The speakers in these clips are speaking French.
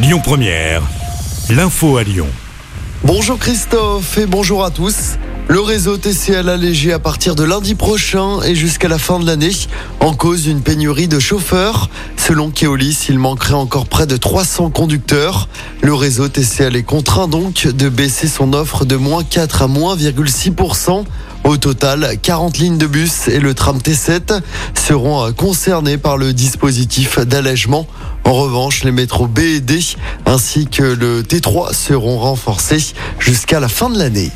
Lyon Première, l'info à Lyon. Bonjour Christophe et bonjour à tous. Le réseau TCL allégé à partir de lundi prochain et jusqu'à la fin de l'année en cause une pénurie de chauffeurs. Selon Keolis, il manquerait encore près de 300 conducteurs. Le réseau TCL est contraint donc de baisser son offre de moins 4 à moins 0,6%. Au total, 40 lignes de bus et le tram T7 seront concernés par le dispositif d'allègement. En revanche, les métros B et D ainsi que le T3 seront renforcés jusqu'à la fin de l'année.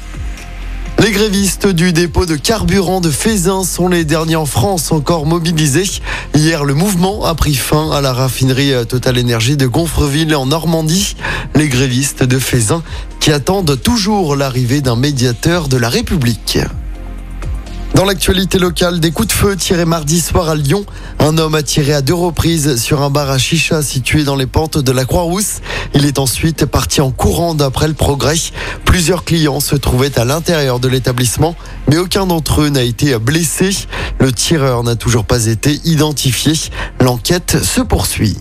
Les grévistes du dépôt de carburant de Fézin sont les derniers en France encore mobilisés. Hier, le mouvement a pris fin à la raffinerie Total Énergie de Gonfreville en Normandie. Les grévistes de Fézin qui attendent toujours l'arrivée d'un médiateur de la République. Dans l'actualité locale, des coups de feu tirés mardi soir à Lyon. Un homme a tiré à deux reprises sur un bar à chicha situé dans les pentes de la Croix-Rousse. Il est ensuite parti en courant d'après le progrès. Plusieurs clients se trouvaient à l'intérieur de l'établissement, mais aucun d'entre eux n'a été blessé. Le tireur n'a toujours pas été identifié. L'enquête se poursuit.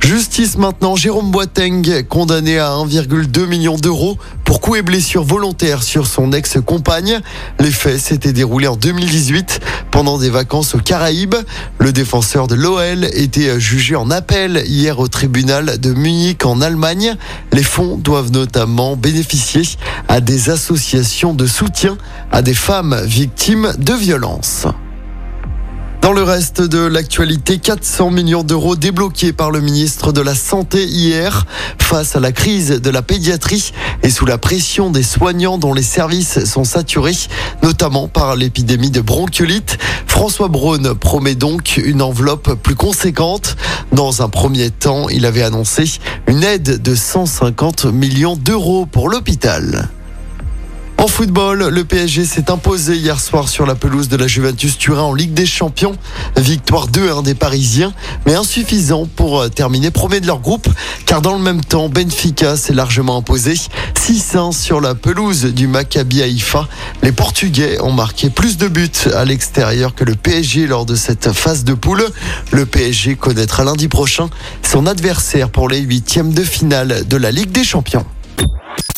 Justice maintenant, Jérôme Boateng, condamné à 1,2 million d'euros pour coups et blessures volontaires sur son ex-compagne. Les faits s'étaient déroulés en 2018 pendant des vacances aux Caraïbes. Le défenseur de l'OL était jugé en appel hier au tribunal de Munich en Allemagne. Les fonds doivent notamment bénéficier à des associations de soutien à des femmes victimes de violences. Dans le reste de l'actualité, 400 millions d'euros débloqués par le ministre de la Santé hier face à la crise de la pédiatrie et sous la pression des soignants dont les services sont saturés, notamment par l'épidémie de bronchiolite. François Braun promet donc une enveloppe plus conséquente. Dans un premier temps, il avait annoncé une aide de 150 millions d'euros pour l'hôpital. En football, le PSG s'est imposé hier soir sur la pelouse de la Juventus Turin en Ligue des Champions. Victoire 2-1 des Parisiens, mais insuffisant pour terminer premier de leur groupe, car dans le même temps, Benfica s'est largement imposé 6-1 sur la pelouse du Maccabi Haïfa. Les Portugais ont marqué plus de buts à l'extérieur que le PSG lors de cette phase de poule. Le PSG connaîtra lundi prochain son adversaire pour les huitièmes de finale de la Ligue des Champions.